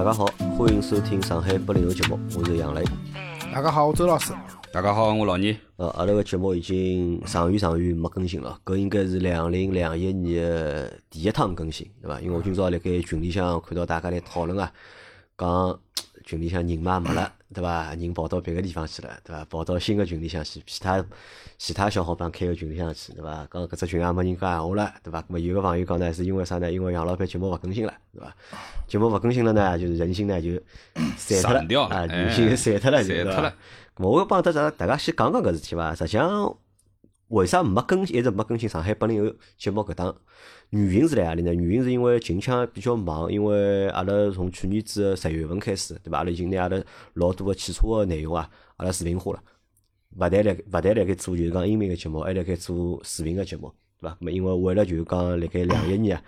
大家好，欢迎收听上海八零后节目，我是杨磊。大家好，我周老师。大家好，我老倪。呃，阿拉个节目已经长远长远没更新了，搿应该是两零两一年的第一趟更新，对伐？因为我今朝辣盖群里向看到大家来讨论啊，讲群里向人嘛没了，对伐？人跑到别个地方去了，对伐？跑到新个群里向去，其他其他小伙伴开个群里向去，对伐？讲搿只群也没人讲闲话了，对伐？咾么有个朋友讲呢，是因为啥呢？因为杨老板节目勿更新了，对伐？节目勿更新了呢，就是人心呢就散脱了啊，哎人心散脱了，散脱了？咾我要帮大家大家先讲讲搿事体伐？实际上，为啥没更新，一直没更新上海八零后节目搿档？原因是辣何里呢？原因是因为近腔比较忙，因为阿拉从去年子十月份开始，对伐？阿拉已经拿阿拉老多个汽车个内容啊，阿拉视频化了。勿但辣勿但辣盖做就是讲音频个节目，还辣盖做视频个节目，对伐？咾么因为为了就是讲辣盖两一年，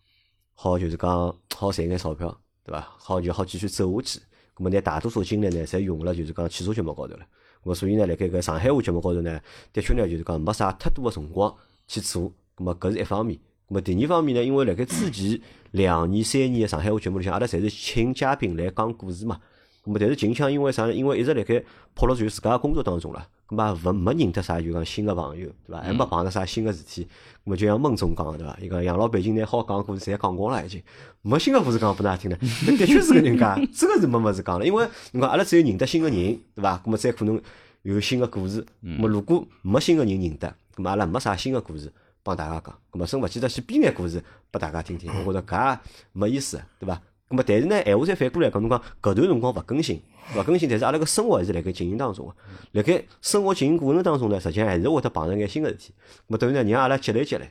好就是讲好赚眼钞票，对伐？好就好继续走下去。咾么拿大多数精力呢，侪用了就是讲汽车节目高头了。咾么所以呢，辣盖搿上海话节目高头呢，的确呢就是讲没啥太多个辰光去做。咾么搿是一方面。咾么第二方面呢，因为辣盖之前两年、三年个上海话节目里向，阿拉侪是请嘉宾来讲故事嘛。咾么但是近腔因为啥呢？因为一直辣盖泡辣就自家个工作当中了，咾么也勿没认得啥就讲新个朋友，对伐？还没碰着啥新个事体。咾么就像孟总讲个对伐？伊讲养老板已经拿好讲个故事侪讲光了，已经没新个故事讲拨㑚听了。那的确是搿能介，真个是没物事讲了。因为侬讲阿拉只有认得新个人，对伐？咾么再可能有新个故事。咾么如果没新个人认得，咾么阿拉没啥新个故事帮大家讲。咁么真勿记得去编眼故事拨大家听听，我觉着搿也没意思，对伐？咁么，但是呢，闲话再反过来讲，侬讲搿段辰光勿更新，勿更新，但是阿拉个生活还是辣盖进行当中个。辣盖生活进行过程当中呢，实际上还是会得碰着眼新个事体。咾么等于呢，让阿拉积累积累，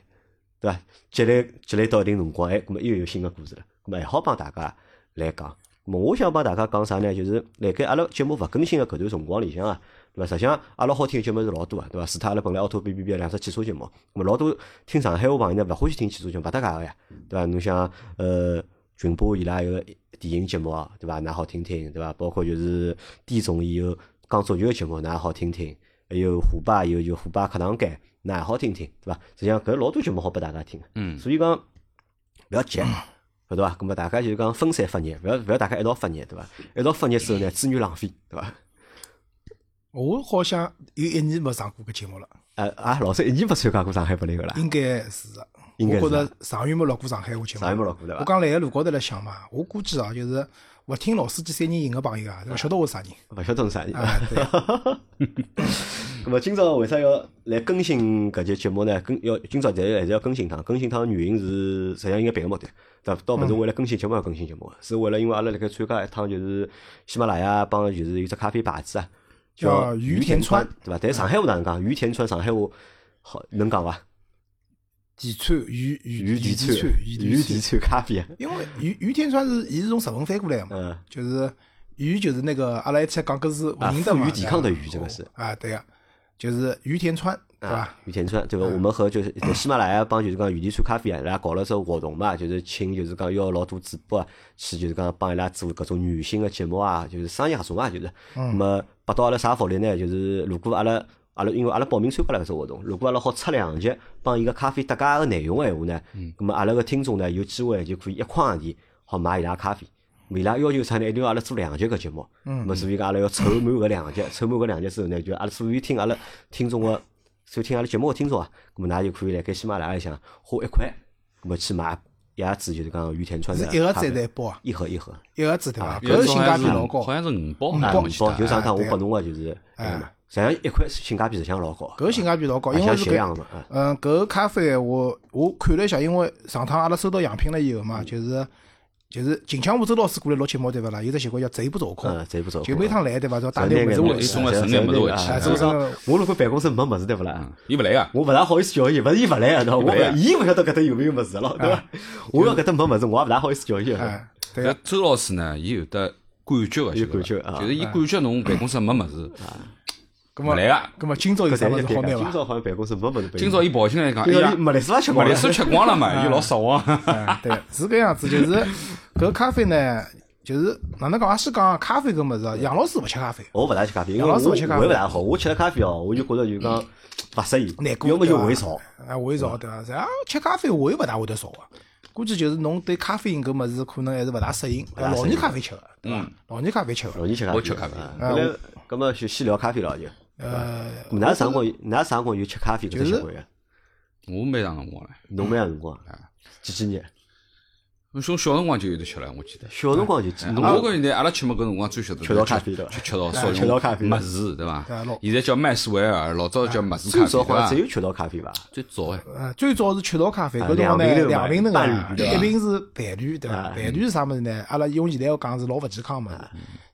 对伐？积累积累到一定辰光，哎，咾么又有新个故事了，咾么还好帮大家来讲。咾么我想帮大家讲啥呢？就是辣盖阿拉节目勿更新个搿段辰光里向啊，对伐？实际上阿拉好听个节目是老多个，对伐？除脱阿拉本来凹凸 B B B 两只汽车节目，咾么老多听上海话朋友呢勿欢喜听汽车节目，勿搭界个呀，对伐？侬像呃群播伊拉一个电影节目啊，对伐？㑚好听听，对伐？包括就是地总伊有讲足球个节目，㑚好听听。还有虎爸有就虎爸课堂间，㑚也好听听，对伐？实际上搿老多节目好拨大家听个。嗯，所以讲勿要急，晓得伐？咁么大家就是讲分散发热，勿要勿要大家一道发热，对伐？一道发热之后呢，资源浪费，对伐？我好像有一年没上过搿节目了，呃啊，老师一年没参加过上海八零个啦，应该是的。应该是我觉着上月没落过上海话节目。上月没落过对伐我讲来个路高头来想嘛，我估计啊，就是勿听老司机三人行个朋友啊，勿晓得我是啥人。勿晓得侬啥人。啊，对，那么今朝为啥要来更新搿节节目呢？更要今朝侪还是要更新趟，更新趟原因是实际上应该别个目的，对伐？倒勿是为了更新节目而更新节目，是为了因为阿拉辣盖参加一趟就是喜马拉雅帮就是有只咖啡牌子啊，叫于于田川川，对伐？但上海话哪能讲？于田川上海话好能讲伐？地川于于于田川川，于于田田川。咖啡啊，因为于于田川是伊是从日文翻过来个嘛，嗯就是于就是那个阿拉一起讲搿是啊富于抵抗的于这个是啊，对个，就是于田川，对伐？啊，于田村对伐？我们和就是在喜马拉雅帮就是讲雨田村咖啡啊，伊拉搞了只活动嘛，就是请就是讲要老多主播啊，去就是讲帮伊拉做搿种女性的节目啊，就是商业合作嘛，就是。那么拨到阿拉啥福利呢？就是如果阿拉阿拉因为阿拉报名参加了搿只活动，如果阿拉好出两集帮伊个咖啡搭界个内容个闲话呢，那么阿拉个听众呢有机会就可以一块洋钿好买伊拉咖啡。伊拉要求啥呢？一定要阿拉做两集搿节目。嗯。么所以讲阿拉要凑满搿两集，凑满搿两集之后呢，就阿拉所有听阿拉听众个，所有听阿拉节目个听众啊，咁么㑚就可以辣盖喜马拉雅里向花一块，咁么去买一盒子就是讲于田川的是一盒子一包啊？一盒一盒。一盒子对伐？搿性价比老高。好。像是五包，五啊，包。五包。就上趟我拨侬个就是哎那个嘛，实际上一块性价比实际上老高，搿性价比老高，啊像因为是搿血样的嘛，啊。嗯，搿个咖啡我我看了一下，因为上趟阿拉收到样品了以后嘛，就是就是近腔我周老师过来录节目对勿啦？有只习惯叫贼不走空，嗯，这不走。就每趟来对伐？要打带点物事回去送了剩眼物事回去啊，这个上我如果办公室没物事对勿啦？伊勿来啊，我勿大好意思叫伊，勿是伊勿来啊，喏，我伊勿晓得搿搭有没有物事咯，对伐？我要搿搭没物事，我也勿大好意思叫伊对个，周老师呢，伊有得感觉个，有感觉啊就是伊感觉侬办公室没物事，葛末勿来个。葛末今朝有搿啥物事好拿今？朝好像办公室没物事。今朝伊跑进来讲，哎呀麦丽斯拉吃光了，麦丽素吃光了嘛，伊老失望。哎，对，是搿样子，就是搿咖啡呢，就是哪能讲啊？先讲咖啡搿物事啊，杨老师勿吃咖啡，我勿大吃咖啡，因为杨我老师勿吃咖啡胃勿大好，我吃了咖啡哦，我就觉着就讲勿适宜难，过要么就胃少。啊，胃少对伐？然后吃咖啡胃勿大会得少个，估计就是侬对咖啡因搿物事可能还是勿大适应，老年咖啡吃个，对伐？老年咖啡吃个，老年吃咖啡，我吃咖啡啊搿么就先聊咖啡了就。呃，㑚啥辰光有？㑚啥辰光有吃咖啡搿只习惯呀？我蛮长辰光了，侬蛮长辰光，几几年？我从小辰光就有得吃了，我记得。小辰光就记。侬我觉现在阿拉吃么搿辰光最晓得吃到咖啡对伐就吃到哎少吃到咖啡用麦子对伐？现在叫麦斯维尔，老早叫麦子咖啡最早好像只？有吃到咖啡伐？最早哎，呃，最早是吃到咖啡，啊搿辰光呢两瓶头两瓶头伴啊，侣对伐一瓶是伴侣，对伐？啊伴侣是啥物事呢？阿拉用现在要讲是老勿健康物事，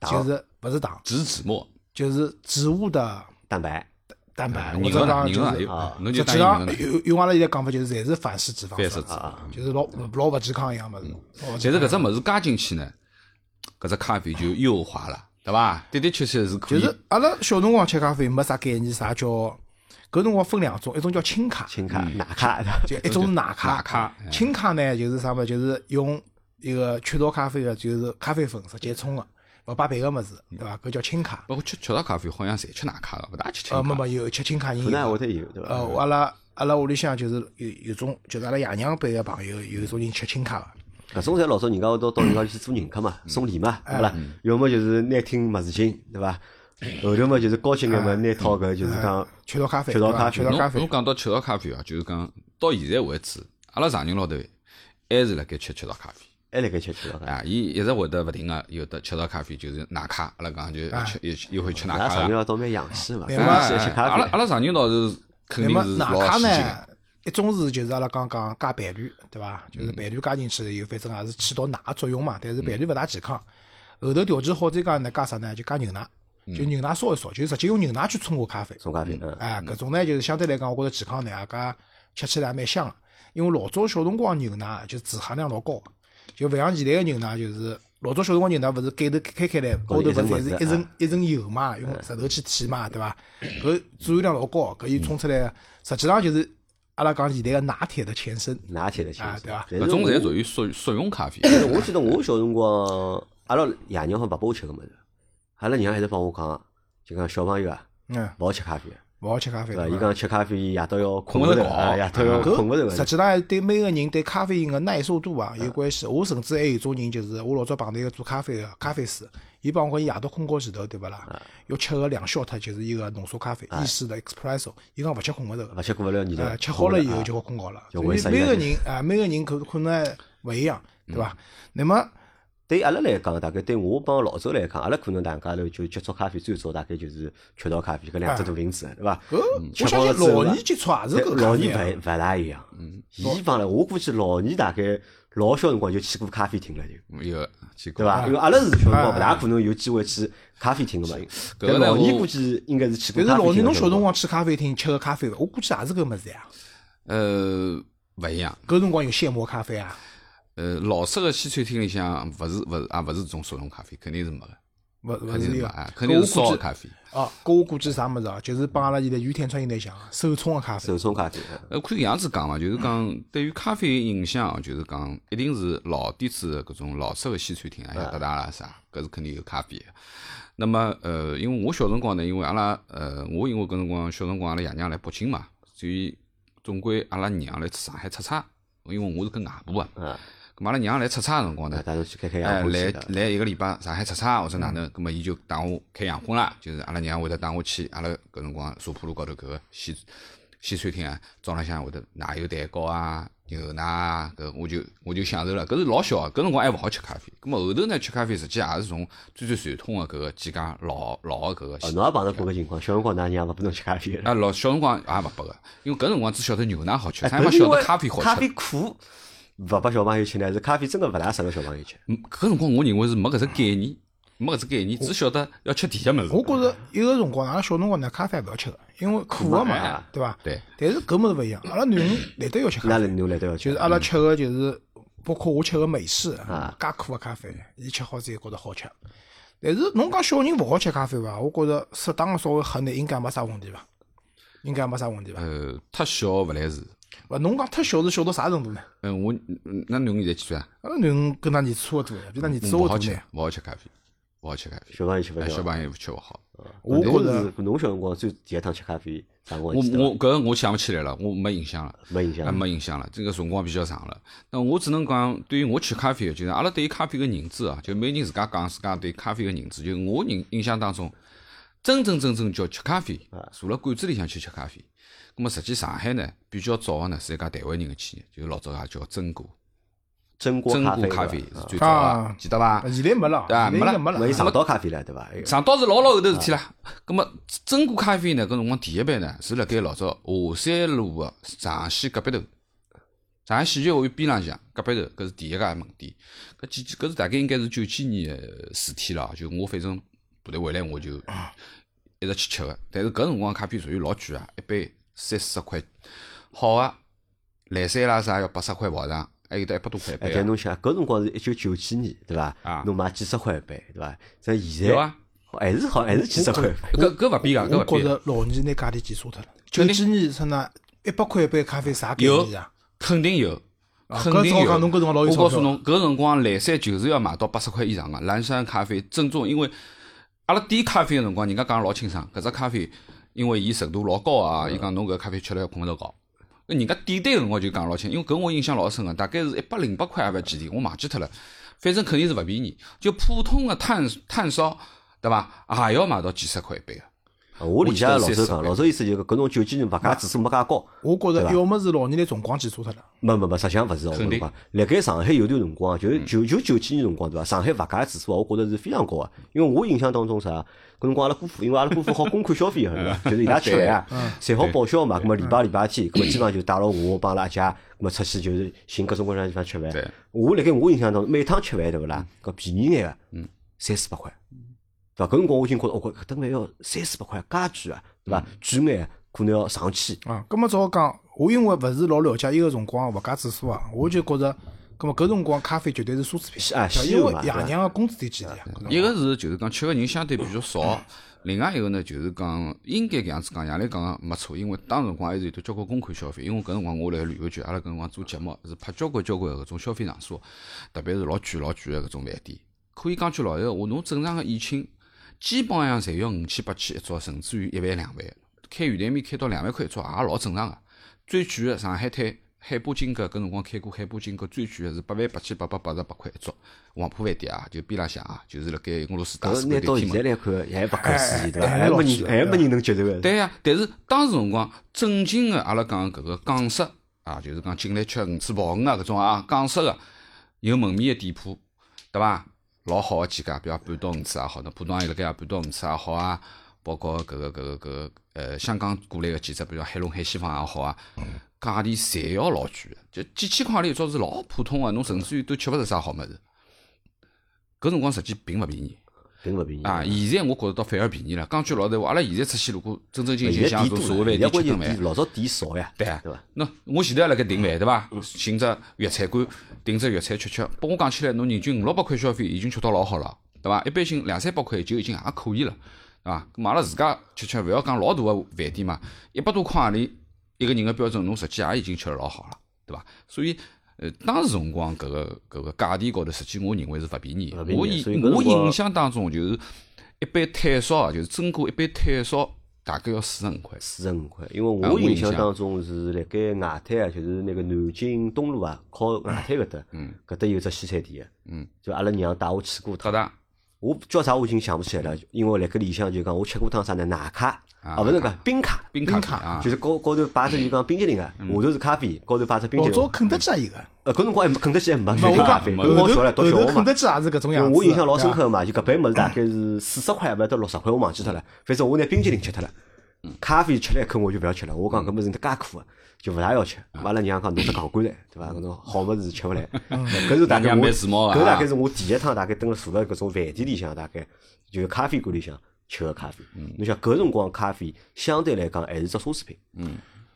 就是勿是糖，植脂末，就是植物的蛋白蛋白，或人个者讲就是。啊有，侬就实际上。用用阿拉现在讲法就是侪是反式脂肪酸反式脂啊，就是老老勿健康一样物事。但是搿只物事加进去呢，搿只咖啡就优化了，对伐？的的确确是可以。就是阿拉小辰光吃咖啡没啥概念，啥叫搿辰光分两种，一种叫轻咖，轻咖、奶咖，就一种是奶咖。奶咖哎轻咖呢就是啥么？就是用一个雀巢咖啡的，就是咖啡粉直接冲的，勿摆别个物事，对伐？搿叫轻卡。包括吃吃到咖啡，好像侪吃奶咖个，勿大吃清呃，没。没有吃轻咖人可能还有会。得有对伐？呃，阿拉阿拉屋里向就是有有种，就是阿拉爷娘辈个朋友，有种人吃轻卡个。搿种侪老早人家会到到人家去做人客嘛，送礼嘛，对伐？要么就是拿听物事情，对伐？后头嘛就是高兴眼嘛，拿套搿就是讲吃到咖啡，吃到咖啡雀巢咖啡侬侬。讲到吃到咖啡啊，就是讲到现在为止，阿拉常人老头还是辣盖吃吃到咖啡。还辣盖吃吃。啊，伊一直会得勿停个有的吃到咖啡，就是奶咖，阿拉讲就吃又又会吃奶咱咖个。上要倒蛮洋气嘛，对搿嘛是吃咖。阿拉阿拉常人倒是肯那么定是老奶咖呢一种是就是阿拉刚讲加伴侣，对伐？就是伴侣加进去以后，反正也是起到奶个作用嘛。但是伴侣勿大健康。后头调制好再加呢，加啥呢？就加牛奶，就牛奶烧一烧，就直接用牛奶去冲个咖啡。冲咖啡，嗯，哎，搿种呢，就是相对来讲，我觉着健康呢，也加吃起来也蛮香个。因为老早小辰光牛奶就脂含量老高个，就勿像现在个牛奶，就是老早小辰光牛奶勿是盖头开开来，高头勿是侪是一层一层油嘛，用石头去提嘛，对伐？搿含量老高，搿伊冲出来，实际上就是阿拉讲现在个拿铁的前身。拿铁的其实啊对伐搿种侪属于速速溶咖啡。我记得我小辰光，阿拉爷娘好勿拨我吃搿物事，阿拉娘还是帮我讲，就讲小朋友啊，嗯，勿好吃咖啡，勿好吃咖啡。对伊讲吃咖啡夜到要困勿着，夜到要困勿着个。实际上对每个人对咖啡因个耐受度啊有关系。我甚至还有种人，就是我老早碰到一个做咖啡个咖啡师，伊帮我讲，伊夜到困觉前头，对勿啦？要吃个两 shot 就是一个浓缩咖啡，意式的 espresso，伊讲勿吃困勿着个。勿吃困勿了你呃，就吃好了以后就好困觉了。就所以会适应了每个人啊，每个人可可能还勿一样，对伐？那么对阿拉来讲，大概对我帮老周来讲，阿拉可能大家头就接触咖啡最早大概就是雀巢咖啡搿两只大瓶子，对伐？搿吃我相信饱了之后老年接触也是搿老。年勿勿大一样，嗯伊帮了我估计老年大概老小辰光就去过咖啡厅了，就有去过对伐？因为阿拉是小辰光啊勿大可能有机会去咖啡厅个嘛。但老年估计应该是去过但是老年侬小辰光去咖啡厅吃个咖啡，我估计也是搿物事呀。呃勿一样。搿辰光有现磨咖啡啊，呃，老式个西餐厅里向勿是勿是也勿是这种速溶咖啡，肯定是没个，勿勿是有肯定是烧搿我估计的咖啡。哦，搿我估计啥物事啊？就是帮阿拉现在雨天穿现在像手冲个咖啡。手冲咖啡，呃，可以搿样子讲嘛，就是讲对于咖啡影响啊，就是讲一定是老底子个搿种老式个西餐厅啊，像达达啦啥，搿是肯定有咖啡个。那么呃，因为我小辰光呢，因为阿拉呃，我因为搿辰光小辰光阿拉爷娘来北京嘛，所以总归阿拉娘来上海出差，因为我是跟外婆啊，啊，咁阿拉娘来出差个辰光呢那，带侬去开开哎，来。来一个礼拜上海出差或者哪能，咁么伊就带我开洋荤啦，就是阿拉娘会得带我去阿拉搿辰光茶铺路高头搿个西西餐厅啊，早浪向会得奶油蛋糕啊、牛奶啊，搿我就我就享受了。搿是老小个，搿辰光还勿好吃咖啡。咁么后头呢，吃咖啡实际也是从最最传统个搿个几家老老个搿个哦，西。侬也碰到过搿情况，小辰光㑚娘勿拨侬吃咖啡的。啊，老小辰光也勿拨个，因为搿辰光只晓得牛奶好吃，哎啥也没晓得咖啡好吃。咖啡苦，勿拨小朋友吃呢，是咖啡真个勿大适合小朋友吃。嗯搿辰光我认为是没搿只概念，没搿只概念，只晓得要吃甜个物事。我觉着有个辰光，阿拉小辰光呢，咖啡也勿要吃个，因为苦个嘛嘛，对伐？对。但是搿物事勿一样，阿拉囡恩难得要吃咖啡，就是阿拉吃个就是，包括我吃个美式啊加苦个咖啡，伊吃好之后觉着好吃。但是侬讲小人勿好吃咖啡伐？我觉着适当个稍微喝眼应该没啥问题伐？应该没啥问题伐？呃，太小勿来事。勿，侬讲太小是小到啥程度呢？嗯，我嗯那侬现在几岁啊？阿拉囡恩跟㑚儿子差勿多呀，比㑚儿子稍勿好吃微大呢。，勿好吃咖啡，勿好吃咖啡。小朋友吃勿哎，消。小朋友吃勿好。我觉侬着是侬小辰光最第一趟吃咖啡啥辰光我记得伐我搿个我想勿起来了，我没印象了。啊，没印象。没印象了，这个辰光比较长了。那我只能讲，对于我吃咖啡，就是阿拉对于咖啡个认知啊，就每人自家讲自家对咖啡个认知。就我印印象当中，真真正正叫吃咖啡，坐辣馆子里向去吃咖啡。咁么实际上海呢，比较早个呢是一家台湾人个企业，就老早也叫真果，榛果真咖啡果咖啡是最早个啊，记得伐？现在没了，对啊现在应该没了没有。上岛咖啡了，对伐？哎上岛是老老后头事体啦。咁么真果咖啡呢，搿辰光第一杯呢是辣盖老早华山路个上戏隔壁头，上海戏剧学院边浪向隔壁头，搿是第一家门店。搿几搿是大概应该是九几年个事体了，就我反正部队回来我就一直去吃个。但是搿辰光咖啡属于老贵啊，一杯三四十块，好啊蓝山啦啥要八十块跑上，还有得一百多块一哎，杯侬想，搿辰光是一九九几年，对伐啊？侬买几十块一杯，对伐？像现在有啊，还是好，还是几十块一杯。搿搿勿变个，搿我勿变个。觉着老年拿价钿记错脱了。九几年出那一百块一杯咖啡啥概有念啊？肯定有，啊肯定有。搿照讲侬搿辰光老有钞票我告诉侬，搿辰光蓝山就是要买到八十块以上个蓝山咖啡正宗，因为阿拉点咖啡个辰光，人家讲得老清爽，搿只咖啡因为伊纯度老高啊，伊讲侬搿咖啡吃了要困勿着。搿人家点单个辰光就讲老清，因为搿我印象老深个，大概是一百零八块也勿几钿，我忘记脱了。反正肯定是勿便宜，就普通个炭炭烧，对伐？也要卖到几十块一杯个。啊我理解老周讲，老周意思就是搿种九几年物价指数没介高。我觉着要么是老年人辰光记错脱了。没没没，实际上勿是哦。我肯定跟侬讲，辣盖上海有段辰光，就是九九九几年辰光对伐？上海物价指数啊，我觉着是非常高个。因为我印象当中啥，搿辰光阿拉姑父，因为阿拉姑父好公款消费个，对伐？就是伊拉吃饭啊，侪好报销嘛。搿么礼拜礼拜天，葛末基本上就带牢我帮阿拉阿姐，葛末出去就是寻各种各样地方吃对饭。我辣盖我印象当中，每趟吃饭对勿啦？搿便宜眼个，嗯，三四百块，对伐？搿辰光我已经觉着，哦，搿顿饭要三四百块，介贵啊，对伐？贵眼可能要上千。啊，葛么照讲，我因为勿是老了解伊个辰光物价指数啊，我就觉着，葛么搿辰光咖啡绝对是奢侈品，啊对因为爷娘个工资低几钿啊？一个是就是讲吃个人相对比较少，另外一个呢就是讲应该搿样子讲，杨澜讲个没错，因为当时辰光还是有得交关公款消费，因为搿辰光我辣旅游局，阿拉搿辰光做节目是拍交关交关搿种消费场所，特别是老贵老贵个搿种饭店，可以讲句老实闲话，侬正常个宴请基本上侪要五千八千一桌，甚至于一万两万，开圆台面开到两万块一桌也老正常个。最贵个上海滩海波金阁搿辰光开过海波金阁，最贵个是八万八千八百八十八块一桌，黄浦饭店啊，就边浪向啊，就是辣盖俄罗斯大搿使拿到现在。来看，还不可思议，对伐？哎还没人，还没人能接受个。对呀、但是当时辰光正经个阿拉讲搿个港式啊，就是讲进来吃鱼翅鲍鱼啊搿种啊港式个有门面个店铺，对伐？老好个几家，比如半岛五次也好，那浦东也有辣盖啊半岛鱼翅也好啊，包括搿个搿个搿个呃香港过来个几只，比如海龙海西坊也好啊，价钿侪要老贵个，就几千块钿一桌是老普通个，侬甚至于都吃勿着啥好物事。搿辰光实际并勿便宜。并勿便宜啊，现在我觉着倒反而便宜了。讲句老实话，阿拉现在出去如果正正经经像店多了，种社会饭店吃顿饭，老早店少呀，对啊对伐？那我现在也辣盖订饭对伐？寻只粤菜馆，订只粤菜吃吃。拨我讲起来，侬人均五六百块消费已经吃到老好了，对伐？一般性两三百块就已经也可以了，对伐？咁阿拉自家吃吃，勿要讲老大个饭店嘛，一百多块钿一个人个标准，侬实际也已经吃了老好了，对伐？所以。呃，当时辰光搿个搿个价钿高头，实际我认为是勿便宜我印我印象当中就是一杯炭烧啊，就是真锅一杯炭烧大概要四十五块。四十五块，因为啊我印象当中是辣盖外滩啊，就是那个南京东路啊，靠外滩搿搭，嗯搿搭有只西餐店嗯，就阿拉娘带我去过一趟。我叫啥我已经想不起来了，因为辣盖里向就讲我吃过趟啥呢？奶咖啊啊，勿是个冰咖，冰冰卡卡啊，就是高高头摆只就讲冰激凌个，下头是咖啡，高头摆只冰激凌。老早肯德基也有个，呃，搿辰光还没肯德基还没咖啡，没搿辰光小了，读后小学嘛。肯德基也是搿种样子。我印象老深刻嘛，就搿杯物事大概是四十块，还勿到六十块，我忘记脱了。反正我拿冰激凌吃脱了，咖啡吃了一口我就勿要吃了。我讲搿物事介苦个，就勿大要吃。阿拉娘讲侬只戆棺材，对伐？搿种好物事吃勿来。搿是大概娘我，搿大概是我第一趟大概蹲辣坐辣搿种饭店里向，大概就是咖啡馆里向吃个咖啡。侬想搿辰光咖啡相对来讲还是只奢侈品。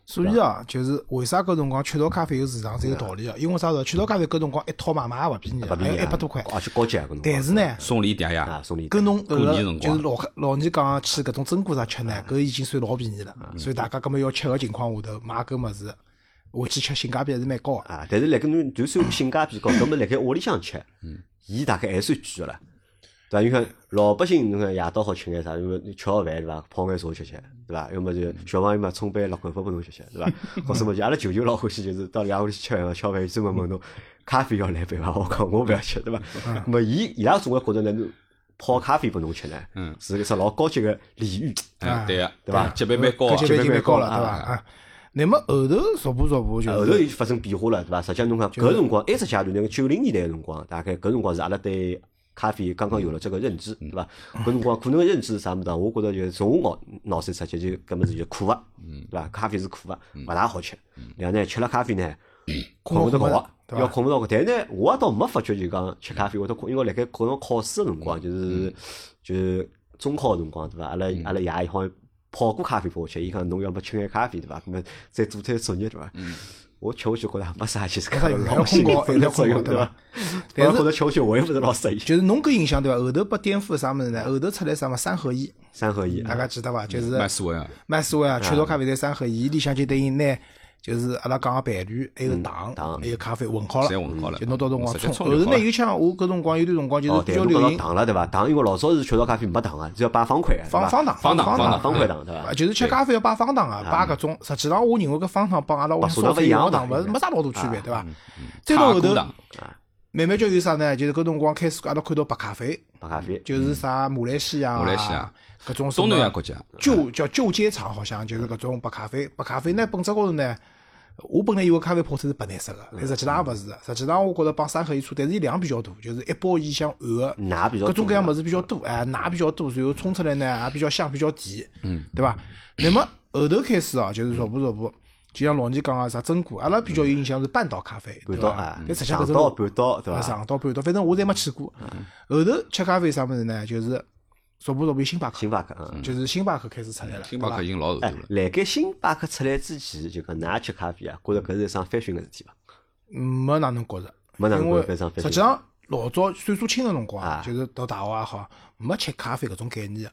所以啊，就是为啥搿辰光雀巢咖啡有市场是有道理个，因为啥子？雀巢咖啡搿辰光一套买卖也勿便宜啊，还有勿便宜啊一百多块。而且高级啊。但是呢，送礼嗲啊，呀，送礼跟侬搿个过年辰光就是老老年讲去搿种珍果啥吃呢，搿已经算老便宜了。所以大家搿么要吃个情况下头买搿物事，回去吃性价比还是蛮高个。啊，但是辣盖侬就算性价比高，搿么辣盖屋里向吃，伊大概还算贵个啦。对伐？你看老百姓，侬看夜到好吃眼啥？因为吃好饭对伐？泡眼茶吃吃，对伐？要么就小朋友嘛，冲杯乐口福拨侬吃吃，对伐？或者么就阿拉舅舅老欢喜，就是到爷屋里去吃饭，吃好饭专门问侬咖啡要来杯伐？我讲我勿要吃，对伐？那么伊伊拉总归觉着呢，侬泡咖啡拨侬吃呢，嗯是一只老高级个礼遇。哎，对个，对伐级别蛮高级别蛮高了，对伐？啊，那么后头逐步逐步就后头是又发生变化了，对伐？实际上侬看搿辰光，埃只阶段，那个九零年代个辰光，大概搿辰光是阿拉对咖啡刚刚有了这个认知，对伐？搿辰光可能认知是啥物事啊？我觉着就是从我脑脑髓出去就搿物事就苦个，对伐？咖啡是苦个，勿大好吃。然后呢，吃了咖啡呢，困勿着觉要困勿着觉。但是呢，我也倒没发觉就讲吃咖啡会得困，因为辣盖搿辰考试个辰光，就是就是中考个辰光，对伐？阿拉阿拉爷好像泡过咖啡拨我吃，伊讲侬要么吃眼咖啡，对伐？咾么再做点作业，对伐？我吃下去觉着没啥，其实没啥用老心要困觉分的作用，对伐？但是觉着吃下去我也勿是老适应。就是侬搿印象对伐？后头被颠覆啥物事呢？后头出来啥么三合一，三合一，大家记得伐？就是麦斯威尔，麦斯威尔，雀巢咖啡在三合一，伊里向就等于拿就是阿拉讲个伴侣，还有糖，糖还有咖啡混好了，侪混好了就侬到辰光冲。后头呢，有像我搿辰光有段辰光就是比较流行糖了，对伐？糖因为老早是雀巢咖啡没糖个，只要摆方块方方糖，方糖方方糖方块糖，对伐啊，？就是吃咖啡要摆方糖啊，摆搿种。实际上，我认为搿方糖帮阿拉屋里白砂烧一样糖勿是没啥老大区别，对伐？嗯再到后头，慢慢叫有啥呢？就是搿辰光开始阿拉看到白咖啡，白咖啡，就是啥马来西亚啊、马来西亚搿种什东南亚国家，旧叫旧街厂，好像就是搿种白咖啡。白咖啡呢，本质高头呢，我本来以为咖啡泡出是白颜色个，但实际上也勿是个。实际上我觉着帮三合一差，但是伊量比较大，就是一包伊像含个奶比较多各种各样物事比较多，哎，奶比较多，然后冲出来呢也比较香，比较甜，嗯，对伐？那么后头开始哦，就是逐步逐步，就像老倪讲个啥榛果，阿拉比较有印象是半岛咖啡，对伐半岛啊？但实际上搿半岛，对啊伐？上岛半岛，反正我侪没去过。后头吃咖啡啥物事呢？就是逐步逐步星巴克，星巴克，嗯。就是星巴克开始出来了，星巴克已经老后头哎了，，辣盖星巴克出来之前，就讲㑚吃咖啡啊，觉着搿是一桩翻新个事体伐？嗯没哪能觉着，没哪能因为觉着实际上老早岁数轻个辰光啊，就是读大学也好，没吃咖啡搿种概念个。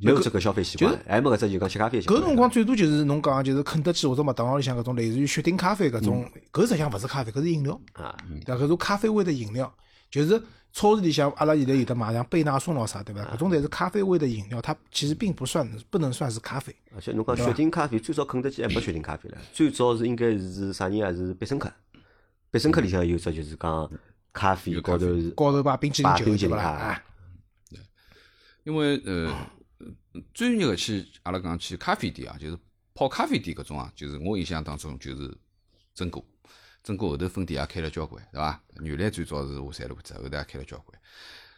没有这个消费习惯，还没搿只就讲吃咖啡习惯。搿辰光最多就是侬讲就是肯德基或者麦当劳里向搿种类似于雪顶咖啡搿种，搿实际上勿是咖啡，搿是饮料，啊，对伐？搿种咖啡味的饮料，就是超市里向阿拉现在有的买像贝纳颂咯啥，对伐？搿种侪是咖啡味的饮料，它其实并不算不能算是咖啡。而且侬讲雪顶咖啡，最早肯德基还没雪顶咖啡了，最早是应该是啥人啊？是必胜客，必胜客里向有只就是讲咖啡高头是高头把冰淇淋摆球对伐啦？冰淇淋啊啊，因为呃，专业个去阿拉讲去咖啡店啊，就是泡咖啡店搿种啊，就是我印象当中就是真果，榛果后头分店也开了交关，对伐？原来最早是华山路子，后头也开了交关。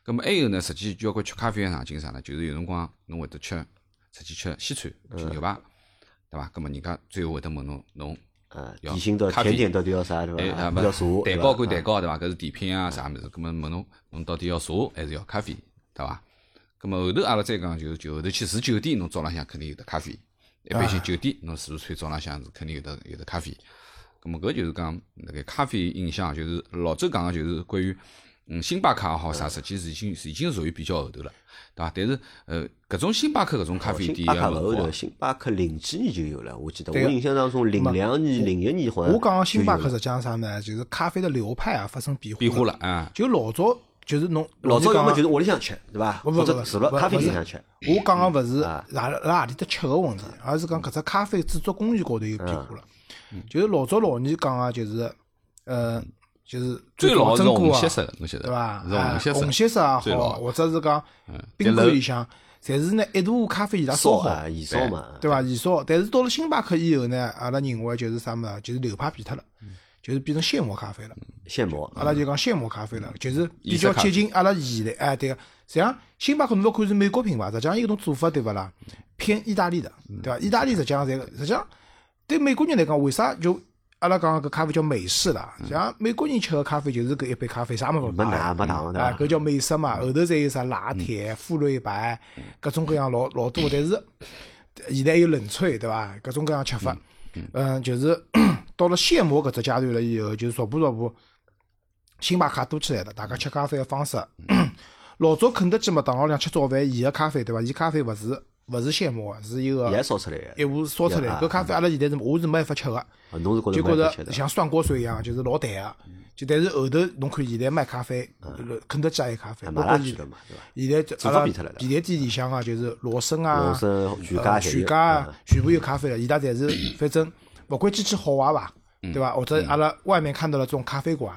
咁么还有呢，实际交关吃咖啡个场景啥呢？就是有辰光侬会得吃出去吃西餐，吃牛排，对伐？咁么人家最后会得问侬侬呃，要点心到咖啡甜点到底要啥对哎，伐？啊，比较茶，蛋糕归蛋糕对伐？搿是甜品啊啥物事，葛么问侬侬到底要茶还是要咖啡，对伐？葛么后头阿拉再讲就是就后头去住酒店，侬早浪向肯定有得咖啡。一般性酒店侬住餐早浪向是肯定有得有得咖啡。葛么搿就是讲那个咖啡影响，就是老周讲个就是关于嗯星巴克也好啥，实际是已经是已经属于比较后头了，对伐？但是呃搿种星巴克搿种咖啡星店巴克勿后头，星巴克零几年就有了，我记得。我印象当中，零两年、零一年好像我讲个星巴克实际上啥呢？就是咖啡的流派啊发生变化变化了。啊。就老早就是侬老早要么就是屋里向吃，对伐？不不不或者除了不不是咖啡店里向吃。我讲个勿是啊哪哪何里搭吃个问题，而是讲搿只咖啡制作工艺高头有变化了。嗯就是老早老年讲个就是，呃，就是最老是红血，色的，侬晓得对伐？是啊红血色，红血色也好，或者是讲嗯宾馆但里向，侪是呢一大壶咖啡伊拉烧好，烧啊，燃烧嘛，对伐？燃烧，但是到了星巴克以后呢，阿拉认为就是啥么啊，就是流派变脱了，嗯就是变成现磨咖啡了。现磨。阿拉就讲现磨咖啡了，就是比较接近阿拉现在哎对个。实际上，星巴克侬勿看是美国品牌，实际上伊搿种做法对勿啦？偏意大利的，对伐？意大利实际上侪实际上对美国人来讲，为啥就阿拉讲搿咖啡叫美式啦？像美国人吃个咖啡就是搿一杯咖啡，啥物事没奶没糖对伐啊，搿叫美式嘛。后头再有啥拿铁、馥芮白，各种各样老老多。但是现在还有冷萃，对伐？各种各样吃法。嗯，就是 到了现磨搿只阶段了以后，就是逐步逐步，星巴克多起来了，大家吃咖啡个方式。老早肯德基、麦当劳里向吃早饭，伊个咖啡对伐？伊咖啡勿是勿是现磨个，是一个也烧出来个。一壶烧出来。啊搿咖啡阿拉现在是我是没办法吃个，就觉着像酸果水一样，就是老淡个。就但是后头侬看现在卖咖啡，肯德基也有咖啡，啊包括现在阿拉便利店里向啊，就是罗森啊、罗森全家家啊嗯，全部有咖啡了。伊拉侪是 反正勿管机器好坏伐，对伐？或者阿拉外面看到了这种咖啡馆，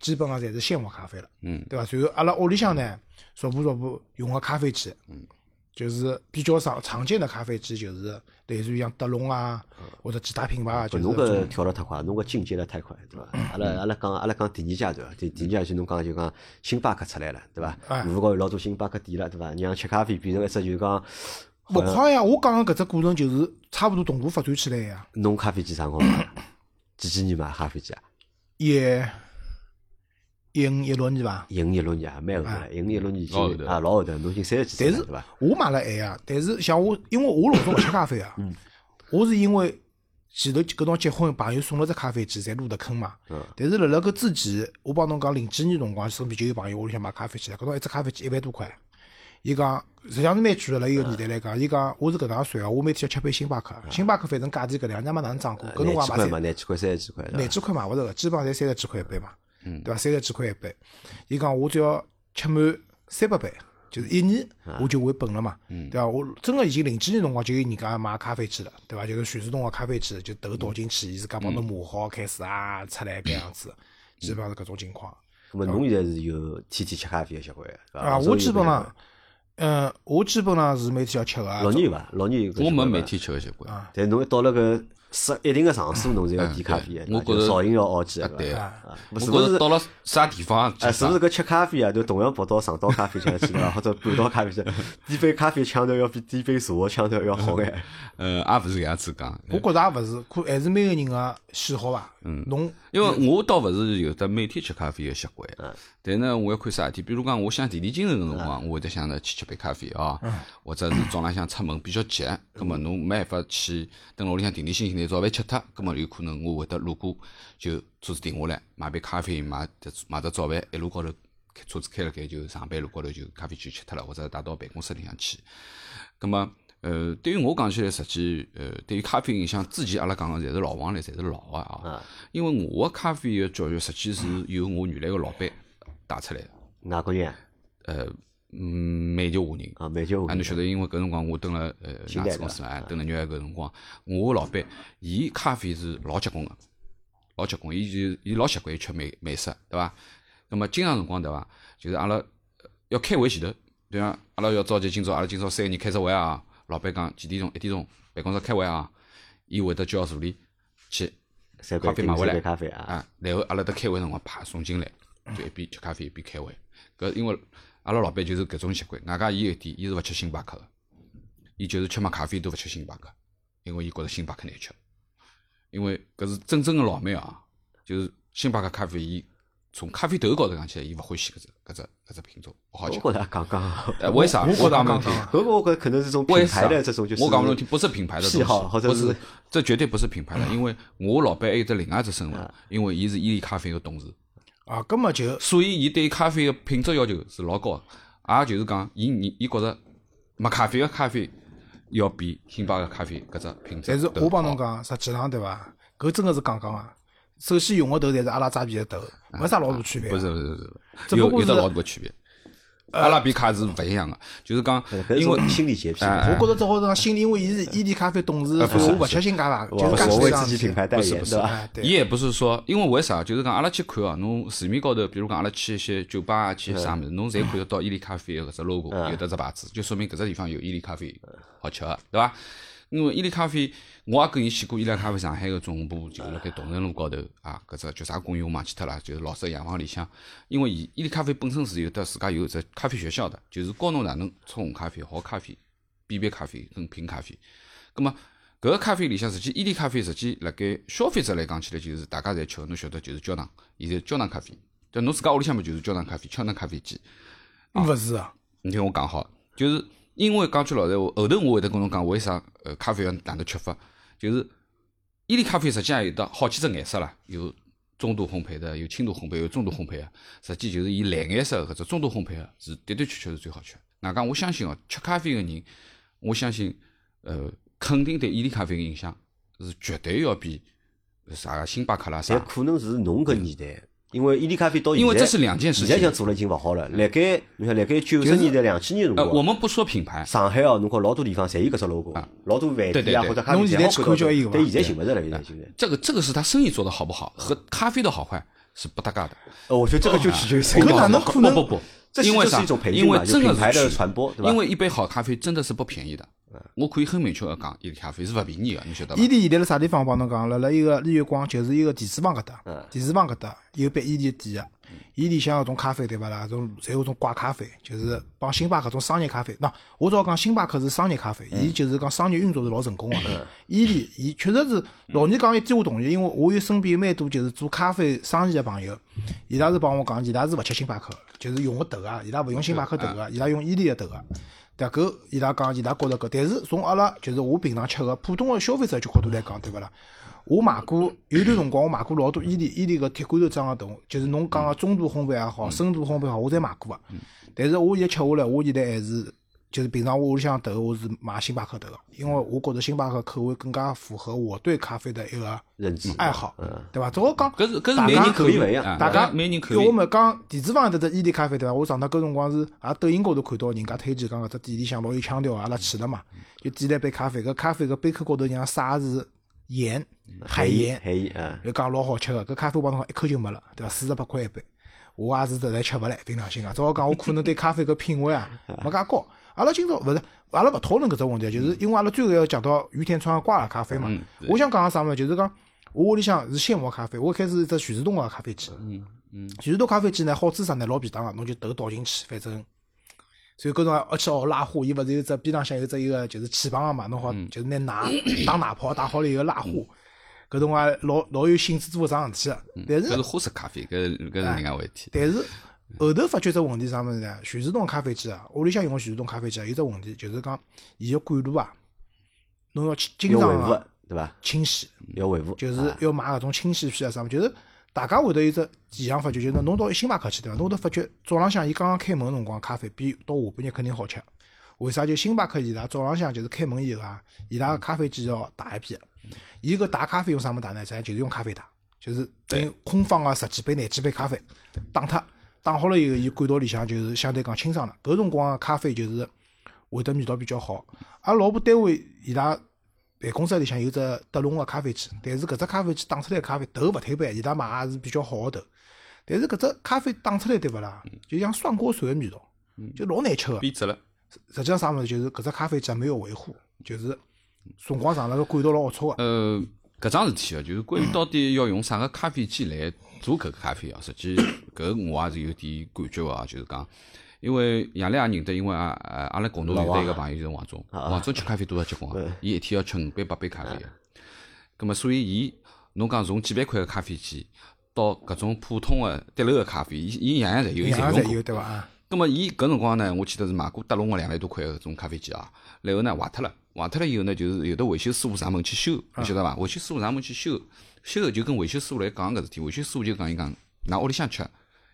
基本上侪是现磨咖啡了，嗯对伐？随后阿拉屋里向呢，逐步逐步用个咖啡机，就是比较常常见的咖啡机，就是类似于像德龙啊，或者其他品牌啊，就侬搿跳了太快，侬搿进阶了太快，对伐？阿拉阿拉讲阿拉讲第二阶段，第第二阶段侬讲就讲星巴克出来了，对伐？哎路高有老多星巴克店了，对伐？让吃咖啡变成一只就是讲勿快呀！我讲个搿只过程就是差不多同步发展起来呀，侬咖啡机啥辰光买？几几年买咖啡机啊？一一五一六年伐？一五一六年啊，蛮后头了，一五一六年已老后头啊老后头，侬已经三十几岁但是了，对伐？我买了晚呀，但是像我，因为我老早勿吃咖啡啊，嗯。我是因为前头搿趟结婚朋友送了只咖啡机，才入的坑嘛。嗯。但是辣辣搿之前，我帮侬讲零几年辰光，身边就有朋友屋里向买咖啡机了，搿种一只咖啡机一万多块。伊讲实际上是蛮贵的，辣伊个年代来讲，伊讲我是搿能算个，我每天要吃杯星巴克，星巴克反正价钿搿两年没哪能涨过，搿辰廿几块嘛，光买三廿几块、三十几块，廿几块买勿着个，基本上侪三十几块一杯嘛，对伐？三十几块一杯，伊讲我只要吃满三百杯，就是一年我就回本了嘛，对伐？我真个已经零几年辰光就有人家买咖啡机了，对伐？就是全自动个咖啡机，就头倒进去，伊自家帮侬磨好开始啊出来搿样子，基本上是搿种情况。咁么侬现在是有天天吃咖啡个习惯，对伐啊，我基本上，嗯，我基本上是每天要吃个啊。老年有伐？老年我没每天吃个习惯。但侬一到了搿适一定个场所，侬是要点咖啡我觉着噪音要傲几个，对伐？啊，是到了啥地方，哎，是不是搿吃咖啡啊，就同样跑到上岛咖啡厅去了？或者半岛咖啡厅，点杯咖啡腔调要比点杯茶个腔调要好眼。呃，也勿是搿样子讲。我觉着也勿是，可还是每个人个喜好伐。嗯，侬因为我倒勿是有的每天吃咖啡个习惯，嗯但呢，我要看啥事体。比如讲，我想提提精神个辰光，我会得想着去吃杯咖啡啊，嗯或者是早浪向出门比较急，葛末侬没办法去等屋里向定定心心拿早饭吃脱，葛末有可能我会得路过就车子停下来买杯咖啡，买只买只早饭，一路高头开车子开了开就上班路高头就咖啡就吃脱了，或者带到办公室里向去。葛么，呃，对于我讲起来，实际，呃，对于咖啡影响，之前阿拉讲个侪是老王来，侪是老个啊。因为我个咖啡个教育，实际是由我原来个老板带出来个。哪个人啊？呃，嗯，美酒华人。啊，美酒啊，侬晓得，因为搿辰光我蹲了呃新代外资公司啊，蹲了纽约搿辰光，我个老板伊咖啡是老结棍个，老结棍，伊就伊老习惯吃美美式，对伐？那么经常辰光对伐？就是阿拉呃要开会前头，对伐？阿拉要召集今朝阿拉今朝三个人开只会啊，老板讲几点钟？一点钟办公室开会啊，伊会得叫助理去咖啡买回来咖啡啊，啊，然后阿拉在开会辰光啪送进来，就一边吃咖啡一边开会。搿因为阿拉老板就是搿种习惯，外加伊有一点，伊是勿吃星巴克个，伊就是吃嘛咖啡都勿吃星巴克，因为伊觉着星巴克难吃。因为搿是真正个老妹啊，就是星巴克咖啡，伊从咖啡豆高头讲起来，伊勿欢喜搿只搿只搿只品种，勿好讲。我觉着讲讲，呃，为啥？我讲拨侬听。刚搿个我觉可能是一种品为啥牌的这种就是我讲拨侬听，不是品牌的东西癖好或者不是这绝对不是品牌的，因为我老板还有只另外一只身份，因为伊是伊利咖啡个董事，啊，根么就所以伊对咖啡个品质要求是老高的，也就是讲，伊伊伊觉着麦咖啡个咖啡要比星巴克咖啡搿只品质。但是我帮侬讲，实际上对伐？搿真个是讲讲啊。首先用个头侪是阿拉扎比个头，没啥老大区别。不是不是不是，有有得只不过是老大个区别。阿拉比卡是勿一样个，就是讲，因为心理洁癖。哎我觉着只好是讲心理，因为伊是伊利咖啡董事，我勿吃星咖啡，就是我为自己这样子品牌代言，不是不是对伐？哎，对伊也不是说，因为为啥？就是讲阿拉去看哦，侬市面高头，比如讲阿拉去一些酒吧啊，去啥物事，侬侪看得到伊利咖啡个搿只 logo，有得只牌子，就说明搿只地方有伊利咖啡好吃个，对伐？因为伊利咖啡，我也跟伊去过伊利咖啡上海个总部，就是辣盖同仁路高头啊，搿只叫啥公园我忘记脱了，就是老式洋房里向。因为伊伊利咖啡本身是有得自家有一只咖啡学校的，就是教侬哪能冲红咖啡、好咖啡、比杯咖啡跟品咖啡。葛么搿个咖啡里向，实际伊利咖啡实际辣盖消费者来讲起来，就是大家侪吃个，侬晓得就是胶囊，现在胶囊咖啡，就侬自家屋里向嘛就是胶囊咖啡、胶囊咖啡机。勿是啊，你听我讲好，就是因为讲句老实闲话，后头我会得跟侬讲为啥呃咖啡要哪能吃法，就是伊利咖啡实际上有得好几只颜色啦，有中度烘焙的，有轻度烘焙，有中度烘焙个，实际就是以蓝颜色搿只中度烘焙个是的的确确是最好吃。外加我相信哦，吃咖啡个人我相信，呃，肯定对伊利咖啡个影响是绝对要比啥个星巴克啦但啥。可能是侬搿年代，因为伊利咖啡到因为这是两件事情。现在讲做了已经勿好了。辣盖侬想，辣盖九十年代、两千年辰呃，我，们不说品牌，上海哦，侬看老多地方侪有搿只 logo，老多饭店啊对对对。或者咖啡侬现在店好看到但现在寻勿着了，现在现在。这个这个是他生意做得好不好，和咖啡的好坏是不搭嘎的。呃，我觉得这个就取决于生意搿哪能可能不不不，这因为啥？因为嘛就真的是传播因为一杯好咖啡真的是不便宜的。我可以很明确的讲，伊个咖啡是勿便宜的，你晓得伐伊？利现在辣啥地方帮侬讲？辣辣一个日月光，就是一个电视房搿搭嗯，电视房搿搭有杯伊利店个。伊里向搿种咖啡对勿啦？种侪有种怪咖啡，就是帮星巴克种商业咖啡。喏，我只好讲星巴克是商业咖啡，伊就是讲商业运作是老成功个。伊利伊确实是老年讲一点我同意，因为我有身边有蛮多就是做咖啡生意个朋友，伊拉是帮我讲，伊拉是勿吃星巴克，就是用个豆啊，伊拉勿用星巴克豆个，伊拉用伊利个豆个。迭个？伊拉讲，伊拉觉着搿，但是从阿拉就是我平常吃个普通个消费者角度来讲，对勿啦？我买过有段辰光，我买过老多伊利伊利个铁罐头装个豆，就是侬讲个中度烘焙也好，深度烘焙也好，我侪买过个。但是我现在吃下来，我现在还是就是平常我屋里向豆，我是买星巴克豆个，因为我觉着星巴克口味更加符合我对咖啡的一个认知爱好，对伐？只好讲，搿是搿是大家每人口口味勿一样啊大家每人口因为我味。们讲电子房搿只伊利咖啡对伐？我上趟搿辰光是啊抖音高头看到人家推荐讲搿只店里向老有腔调啊，阿拉去了嘛，就点了一杯咖啡，搿咖啡搿杯口高头像撒的是盐，海盐，海盐啊，就讲老好吃个，搿咖啡我帮侬讲一口就没了，对伐？四十八块一杯，我也是实在吃勿来，凭良心讲，只好讲我可能对咖啡搿品味啊没介高。阿拉今朝勿是，阿拉勿讨论搿只问题，就是因为阿拉最后要讲到于田川挂耳咖啡嘛。我想讲个啥物事，就是讲我屋里向是现磨咖啡，我一开始一只全自动个咖啡机。嗯嗯。全自动咖啡机呢，好处啥呢？老便当个，侬就头倒进去，反正。所以搿种而且哦拉花，伊勿是有只边浪向有只一个就是气泵个嘛，侬好就是拿奶打奶泡打好了以后拉花，搿种啊老老有兴致做搿桩事体个。但是搿是花式咖啡，搿搿是另外回事体。但是后头发觉只问题是啥物事呢？全自动咖啡机啊，屋里向用个全自动咖啡机啊，有只问题就是讲伊个管路啊，侬要去经要维护常个对伐？清洗，要维护，就是要买搿种清洗片啊啥物事，就是大家会得有只现象发觉，就是侬到星巴克去对伐？侬会得发觉早浪向伊刚刚开门个辰光，咖啡比到下半日肯定好吃。为啥？就星巴克伊拉早浪向就是开门以后啊，伊拉个咖啡机要大一批。伊搿打咖啡用啥物事打呢？实际上就是用咖啡打，就是等于空放个十几杯、廿几杯咖啡打脱，打好了以后，伊管道里向就是相对讲清爽了。搿辰光个咖啡就是会得味道比较好。阿拉老婆单位伊拉办公室里向有只德龙个咖啡机，但是搿只咖啡机打出来咖啡豆勿推板，伊拉买也是比较好个豆。但是搿只咖啡打出来对勿啦？就像涮锅水个味道，就老难吃个。变质了，实际上啥物事就是搿只咖啡机没有维护，就是辰光长了个管道老龌龊个。呃，搿桩事体哦，就是关于到底要用啥个咖啡机来做搿个咖啡哦，实际搿我也是有点感觉个啊，就是讲，因为杨澜也认得，因为啊呃阿拉共同有得一个朋友就是王总，王总吃咖啡多少结棍啊，伊一天要吃五杯八杯咖啡个，葛末所以伊侬讲从几万块个咖啡机到搿种普通个滴漏个咖啡，伊伊样样侪有，伊样样侪用过。对伐？啊，咁么伊搿辰光呢，我记得是买过德龙个两万多块个搿种咖啡机啊，然后呢坏脱了，坏脱了以后呢，就是有的维修师傅上门去修，你晓得伐？维修师傅上门去修，修后就跟维修师傅来讲搿事体，维修师傅就讲伊讲，㑚屋里向吃，